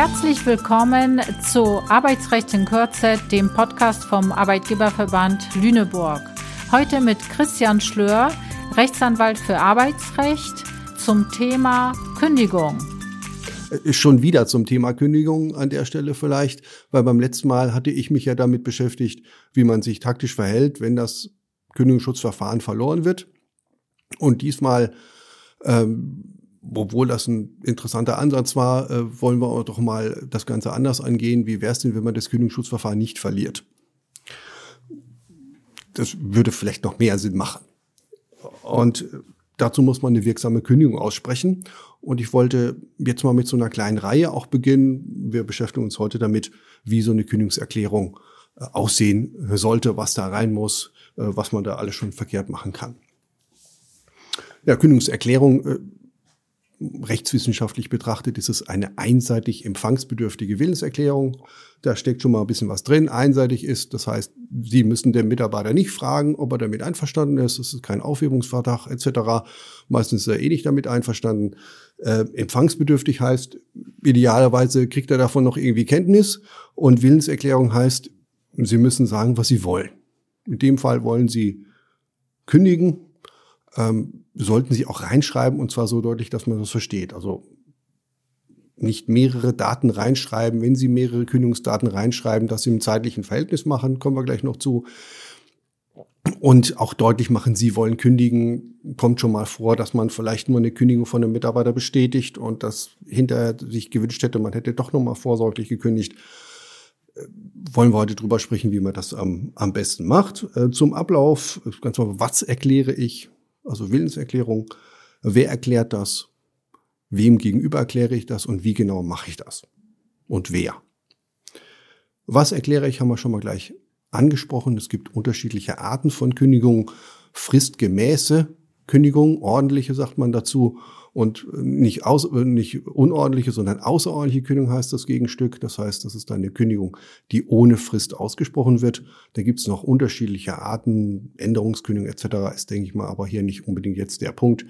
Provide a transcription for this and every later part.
Herzlich willkommen zu Arbeitsrecht in Kürze, dem Podcast vom Arbeitgeberverband Lüneburg. Heute mit Christian Schlör, Rechtsanwalt für Arbeitsrecht, zum Thema Kündigung. Ist schon wieder zum Thema Kündigung an der Stelle vielleicht, weil beim letzten Mal hatte ich mich ja damit beschäftigt, wie man sich taktisch verhält, wenn das Kündigungsschutzverfahren verloren wird. Und diesmal ähm, obwohl das ein interessanter Ansatz war, äh, wollen wir doch mal das Ganze anders angehen. Wie wäre es denn, wenn man das Kündigungsschutzverfahren nicht verliert? Das würde vielleicht noch mehr Sinn machen. Und dazu muss man eine wirksame Kündigung aussprechen. Und ich wollte jetzt mal mit so einer kleinen Reihe auch beginnen. Wir beschäftigen uns heute damit, wie so eine Kündigungserklärung äh, aussehen sollte, was da rein muss, äh, was man da alles schon verkehrt machen kann. Ja, Kündigungserklärung äh, rechtswissenschaftlich betrachtet ist es eine einseitig empfangsbedürftige Willenserklärung. Da steckt schon mal ein bisschen was drin. Einseitig ist, das heißt, Sie müssen den Mitarbeiter nicht fragen, ob er damit einverstanden ist. Es ist kein Aufhebungsvertrag etc. Meistens ist er eh nicht damit einverstanden. Äh, empfangsbedürftig heißt, idealerweise kriegt er davon noch irgendwie Kenntnis. Und Willenserklärung heißt, Sie müssen sagen, was Sie wollen. In dem Fall wollen Sie kündigen. Ähm, sollten Sie auch reinschreiben und zwar so deutlich, dass man das versteht. Also nicht mehrere Daten reinschreiben. Wenn Sie mehrere Kündigungsdaten reinschreiben, dass Sie im zeitlichen Verhältnis machen, kommen wir gleich noch zu. Und auch deutlich machen, Sie wollen kündigen, kommt schon mal vor, dass man vielleicht nur eine Kündigung von einem Mitarbeiter bestätigt und das hinterher sich gewünscht hätte, man hätte doch noch mal vorsorglich gekündigt. Äh, wollen wir heute drüber sprechen, wie man das am, am besten macht. Äh, zum Ablauf, ganz mal, was erkläre ich? Also Willenserklärung. Wer erklärt das? Wem gegenüber erkläre ich das und wie genau mache ich das? Und wer? Was erkläre ich, haben wir schon mal gleich angesprochen. Es gibt unterschiedliche Arten von Kündigungen. Fristgemäße Kündigung, ordentliche sagt man dazu, und nicht, aus, nicht unordentliche, sondern außerordentliche Kündigung heißt das Gegenstück. Das heißt, das ist eine Kündigung, die ohne Frist ausgesprochen wird. Da gibt es noch unterschiedliche Arten, Änderungskündigung etc. ist, denke ich mal, aber hier nicht unbedingt jetzt der Punkt.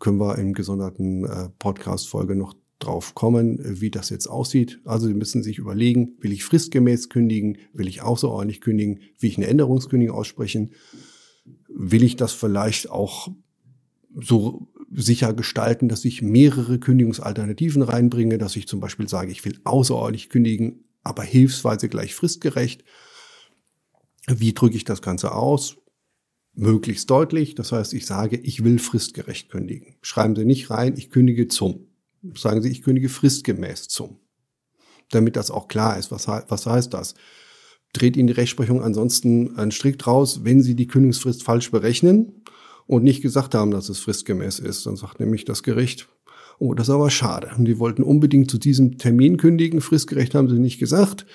Können wir im gesonderten äh, Podcast-Folge noch drauf kommen, wie das jetzt aussieht. Also Sie müssen sich überlegen, will ich fristgemäß kündigen, will ich außerordentlich kündigen, will ich eine Änderungskündigung aussprechen, will ich das vielleicht auch so sicher gestalten, dass ich mehrere Kündigungsalternativen reinbringe, dass ich zum Beispiel sage, ich will außerordentlich kündigen, aber hilfsweise gleich fristgerecht. Wie drücke ich das Ganze aus? Möglichst deutlich. Das heißt, ich sage, ich will fristgerecht kündigen. Schreiben Sie nicht rein, ich kündige zum. Sagen Sie, ich kündige fristgemäß zum. Damit das auch klar ist. Was, was heißt das? Dreht Ihnen die Rechtsprechung ansonsten einen Strick draus, wenn Sie die Kündigungsfrist falsch berechnen und nicht gesagt haben, dass es fristgemäß ist. Dann sagt nämlich das Gericht, oh, das ist aber schade. Und die wollten unbedingt zu diesem Termin kündigen, fristgerecht haben sie nicht gesagt.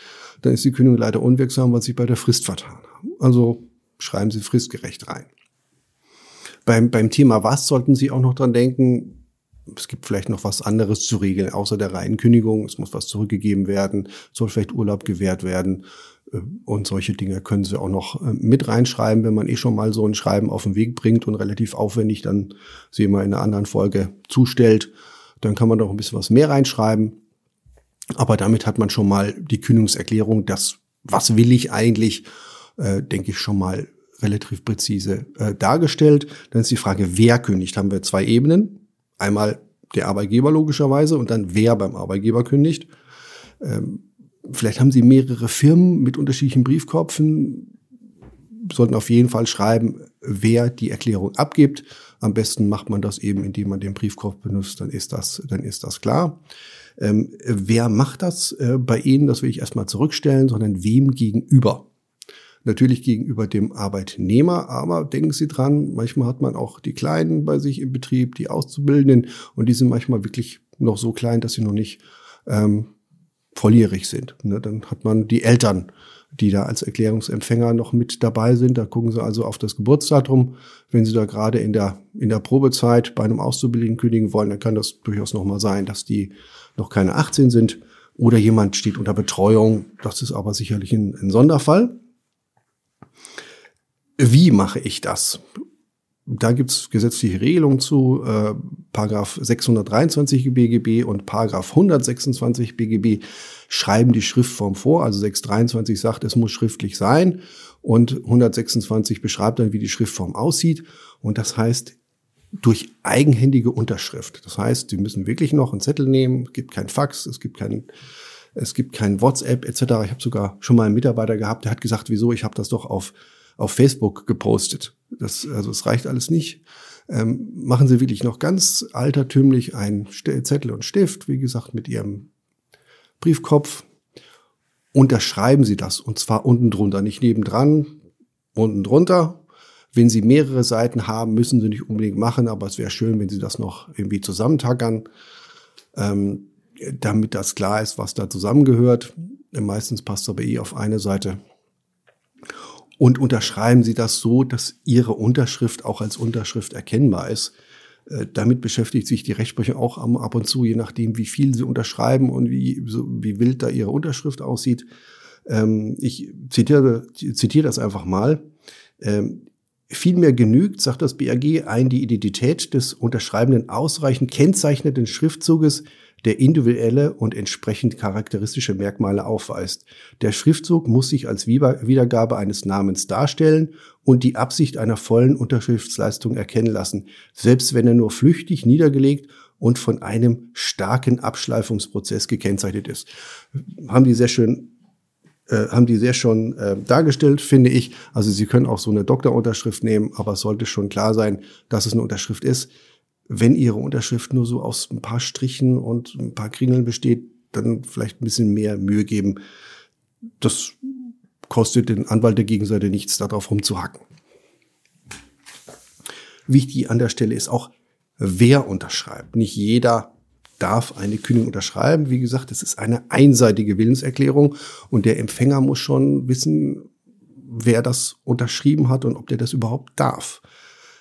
Dann ist die Kündigung leider unwirksam, weil sie bei der Frist vertan haben. Also schreiben Sie fristgerecht rein. Beim, beim Thema was sollten Sie auch noch dran denken, es gibt vielleicht noch was anderes zu regeln, außer der reinen Kündigung. Es muss was zurückgegeben werden, soll vielleicht Urlaub gewährt werden. Äh, und solche Dinge können Sie auch noch äh, mit reinschreiben, wenn man eh schon mal so ein Schreiben auf den Weg bringt und relativ aufwendig dann Sie mal in einer anderen Folge zustellt. Dann kann man doch ein bisschen was mehr reinschreiben. Aber damit hat man schon mal die Kündigungserklärung, das, was will ich eigentlich, äh, denke ich schon mal relativ präzise äh, dargestellt. Dann ist die Frage, wer kündigt. Haben wir zwei Ebenen. Einmal der Arbeitgeber logischerweise und dann wer beim Arbeitgeber kündigt. Ähm, Vielleicht haben Sie mehrere Firmen mit unterschiedlichen Briefkopfen, sollten auf jeden Fall schreiben, wer die Erklärung abgibt. Am besten macht man das eben, indem man den Briefkopf benutzt, dann ist das, dann ist das klar. Ähm, wer macht das äh, bei Ihnen? Das will ich erstmal zurückstellen, sondern wem gegenüber? Natürlich gegenüber dem Arbeitnehmer, aber denken Sie dran, manchmal hat man auch die Kleinen bei sich im Betrieb, die Auszubildenden, und die sind manchmal wirklich noch so klein, dass sie noch nicht ähm, volljährig sind. Ne? Dann hat man die Eltern, die da als Erklärungsempfänger noch mit dabei sind. Da gucken sie also auf das Geburtsdatum. Wenn sie da gerade in der, in der Probezeit bei einem Auszubildenden kündigen wollen, dann kann das durchaus noch mal sein, dass die noch keine 18 sind. Oder jemand steht unter Betreuung. Das ist aber sicherlich ein, ein Sonderfall. Wie mache ich das? Da gibt es gesetzliche Regelungen zu. Äh, Paragraph 623 BGB und Paragraph 126 BGB schreiben die Schriftform vor. Also 623 sagt, es muss schriftlich sein und 126 beschreibt dann, wie die Schriftform aussieht. Und das heißt, durch eigenhändige Unterschrift. Das heißt, Sie müssen wirklich noch einen Zettel nehmen. Es gibt kein Fax, es gibt kein, es gibt kein WhatsApp etc. Ich habe sogar schon mal einen Mitarbeiter gehabt, der hat gesagt, wieso? Ich habe das doch auf auf Facebook gepostet. Das also es reicht alles nicht. Ähm, machen Sie wirklich noch ganz altertümlich einen Zettel und Stift, wie gesagt, mit Ihrem Briefkopf. Unterschreiben Sie das und zwar unten drunter, nicht nebendran, unten drunter. Wenn Sie mehrere Seiten haben, müssen Sie nicht unbedingt machen, aber es wäre schön, wenn Sie das noch irgendwie zusammentackern, ähm, damit das klar ist, was da zusammengehört. Meistens passt aber eh auf eine Seite. Und unterschreiben Sie das so, dass Ihre Unterschrift auch als Unterschrift erkennbar ist. Äh, damit beschäftigt sich die Rechtsprechung auch ab und zu, je nachdem, wie viel Sie unterschreiben und wie, wie wild da Ihre Unterschrift aussieht. Ähm, ich zitiere, zitiere das einfach mal. Ähm, Vielmehr genügt, sagt das BAG, ein die Identität des Unterschreibenden ausreichend kennzeichneten Schriftzuges der individuelle und entsprechend charakteristische Merkmale aufweist. Der Schriftzug muss sich als Wiedergabe eines Namens darstellen und die Absicht einer vollen Unterschriftsleistung erkennen lassen, selbst wenn er nur flüchtig niedergelegt und von einem starken Abschleifungsprozess gekennzeichnet ist. Haben die sehr schön äh, haben die sehr schon äh, dargestellt, finde ich. Also Sie können auch so eine Doktorunterschrift nehmen, aber es sollte schon klar sein, dass es eine Unterschrift ist wenn Ihre Unterschrift nur so aus ein paar Strichen und ein paar Kringeln besteht, dann vielleicht ein bisschen mehr Mühe geben. Das kostet den Anwalt der Gegenseite nichts, darauf rumzuhacken. Wichtig an der Stelle ist auch, wer unterschreibt. Nicht jeder darf eine Kündigung unterschreiben. Wie gesagt, es ist eine einseitige Willenserklärung und der Empfänger muss schon wissen, wer das unterschrieben hat und ob der das überhaupt darf.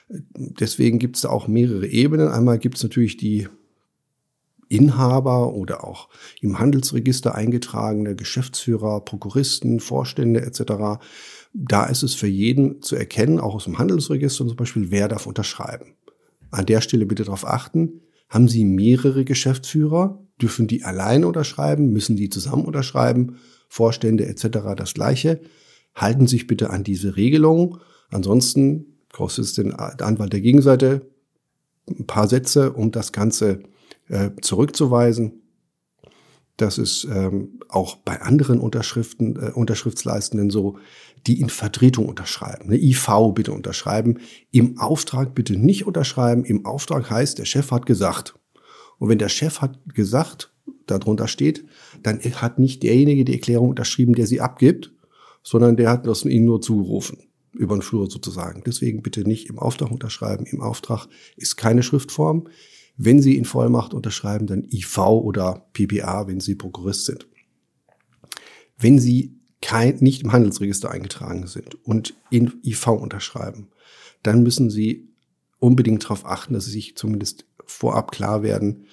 Deswegen gibt es da auch mehrere Ebenen. Einmal gibt es natürlich die Inhaber oder auch im Handelsregister eingetragene Geschäftsführer, Prokuristen, Vorstände etc. Da ist es für jeden zu erkennen, auch aus dem Handelsregister zum Beispiel, wer darf unterschreiben. An der Stelle bitte darauf achten, haben Sie mehrere Geschäftsführer, dürfen die alleine unterschreiben, müssen die zusammen unterschreiben, Vorstände etc. das gleiche. Halten sich bitte an diese Regelung. Ansonsten kostet es den Anwalt der Gegenseite ein paar Sätze, um das Ganze äh, zurückzuweisen. Das ist ähm, auch bei anderen Unterschriften, äh, Unterschriftsleistenden so, die in Vertretung unterschreiben. Eine IV bitte unterschreiben. Im Auftrag bitte nicht unterschreiben. Im Auftrag heißt, der Chef hat gesagt. Und wenn der Chef hat gesagt, darunter steht, dann hat nicht derjenige die Erklärung unterschrieben, der sie abgibt, sondern der hat das ihnen nur zugerufen über den Flur sozusagen. Deswegen bitte nicht im Auftrag unterschreiben. Im Auftrag ist keine Schriftform. Wenn Sie in Vollmacht unterschreiben, dann IV oder PPA, wenn Sie Prokurist sind. Wenn Sie kein, nicht im Handelsregister eingetragen sind und in IV unterschreiben, dann müssen Sie unbedingt darauf achten, dass Sie sich zumindest vorab klar werden,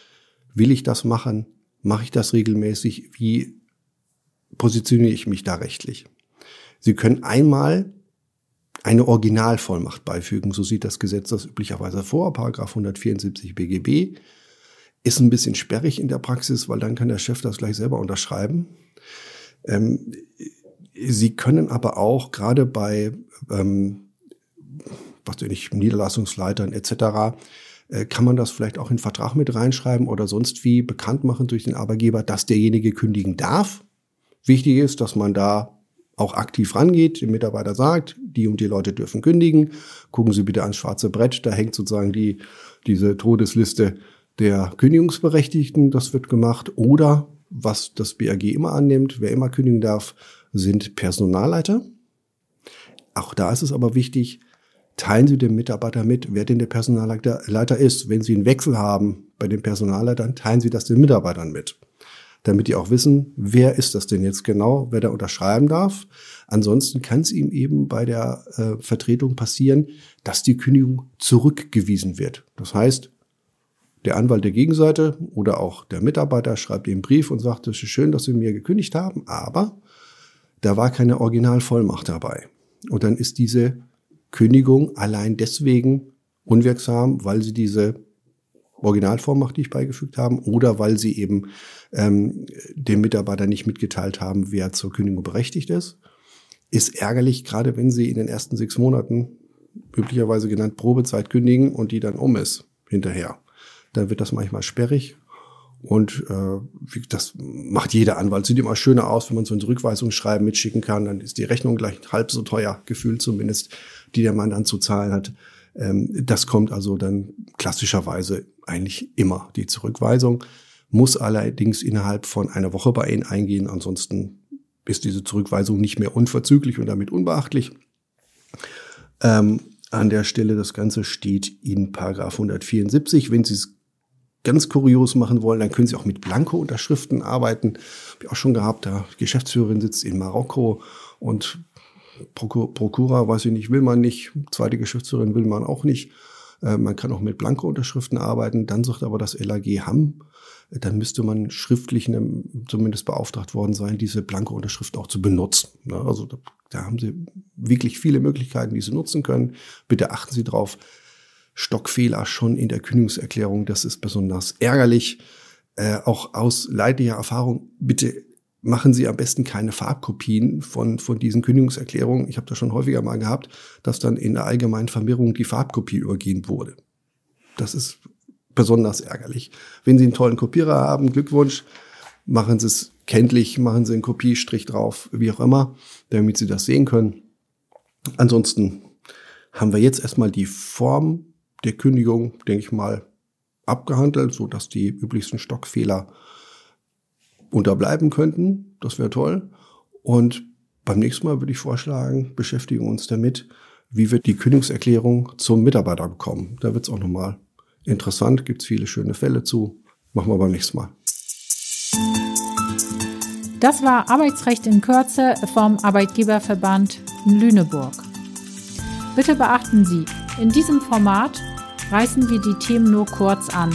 will ich das machen? Mache ich das regelmäßig? Wie positioniere ich mich da rechtlich? Sie können einmal eine Originalvollmacht beifügen. So sieht das Gesetz das üblicherweise vor. Paragraph 174 BGB ist ein bisschen sperrig in der Praxis, weil dann kann der Chef das gleich selber unterschreiben. Ähm, Sie können aber auch gerade bei ähm, was weiß ich, Niederlassungsleitern etc. Äh, kann man das vielleicht auch in Vertrag mit reinschreiben oder sonst wie bekannt machen durch den Arbeitgeber, dass derjenige kündigen darf. Wichtig ist, dass man da auch aktiv rangeht, dem Mitarbeiter sagt, die und die Leute dürfen kündigen, gucken Sie bitte ans schwarze Brett, da hängt sozusagen die, diese Todesliste der Kündigungsberechtigten, das wird gemacht. Oder was das BAG immer annimmt, wer immer kündigen darf, sind Personalleiter. Auch da ist es aber wichtig, teilen Sie dem Mitarbeiter mit, wer denn der Personalleiter ist. Wenn Sie einen Wechsel haben bei den Personalleitern, teilen Sie das den Mitarbeitern mit damit die auch wissen, wer ist das denn jetzt genau, wer da unterschreiben darf. Ansonsten kann es ihm eben bei der äh, Vertretung passieren, dass die Kündigung zurückgewiesen wird. Das heißt, der Anwalt der Gegenseite oder auch der Mitarbeiter schreibt ihm einen Brief und sagt, es ist schön, dass Sie mir gekündigt haben, aber da war keine Originalvollmacht dabei. Und dann ist diese Kündigung allein deswegen unwirksam, weil sie diese Originalvormacht, die ich beigefügt haben, oder weil sie eben ähm, dem Mitarbeiter nicht mitgeteilt haben, wer zur Kündigung berechtigt ist. Ist ärgerlich, gerade wenn sie in den ersten sechs Monaten, üblicherweise genannt Probezeit, kündigen und die dann um ist hinterher. Dann wird das manchmal sperrig und äh, das macht jeder Anwalt. Sieht immer schöner aus, wenn man so ein Rückweisungsschreiben mitschicken kann. Dann ist die Rechnung gleich halb so teuer, gefühlt zumindest, die der Mann dann zu zahlen hat. Ähm, das kommt also dann klassischerweise eigentlich immer. Die Zurückweisung muss allerdings innerhalb von einer Woche bei Ihnen eingehen. Ansonsten ist diese Zurückweisung nicht mehr unverzüglich und damit unbeachtlich. Ähm, an der Stelle, das Ganze steht in Paragraph 174. Wenn Sie es ganz kurios machen wollen, dann können Sie auch mit Blanko-Unterschriften arbeiten. Hab ich auch schon gehabt. Da Geschäftsführerin sitzt in Marokko und Prokura, weiß ich nicht, will man nicht. Zweite Geschäftsführerin will man auch nicht. Äh, man kann auch mit Blanko-Unterschriften arbeiten. Dann sagt aber das LAG Hamm, äh, dann müsste man schriftlich zumindest beauftragt worden sein, diese Blanko-Unterschrift auch zu benutzen. Ne? Also da, da haben Sie wirklich viele Möglichkeiten, die Sie nutzen können. Bitte achten Sie drauf. Stockfehler schon in der Kündigungserklärung. Das ist besonders ärgerlich. Äh, auch aus leidlicher Erfahrung, bitte machen Sie am besten keine Farbkopien von, von diesen Kündigungserklärungen. Ich habe das schon häufiger mal gehabt, dass dann in der allgemeinen Vermehrung die Farbkopie übergehen wurde. Das ist besonders ärgerlich. Wenn Sie einen tollen Kopierer haben, Glückwunsch, machen Sie es kenntlich, machen Sie einen Kopiestrich drauf, wie auch immer, damit Sie das sehen können. Ansonsten haben wir jetzt erstmal die Form der Kündigung, denke ich mal, abgehandelt, so dass die üblichsten Stockfehler unterbleiben könnten. Das wäre toll. Und beim nächsten Mal würde ich vorschlagen, beschäftigen wir uns damit, wie wir die Kündigungserklärung zum Mitarbeiter bekommen. Da wird es auch nochmal interessant, gibt es viele schöne Fälle zu. Machen wir beim nächsten Mal. Das war Arbeitsrecht in Kürze vom Arbeitgeberverband Lüneburg. Bitte beachten Sie, in diesem Format reißen wir die Themen nur kurz an.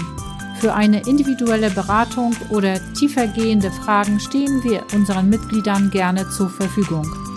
Für eine individuelle Beratung oder tiefergehende Fragen stehen wir unseren Mitgliedern gerne zur Verfügung.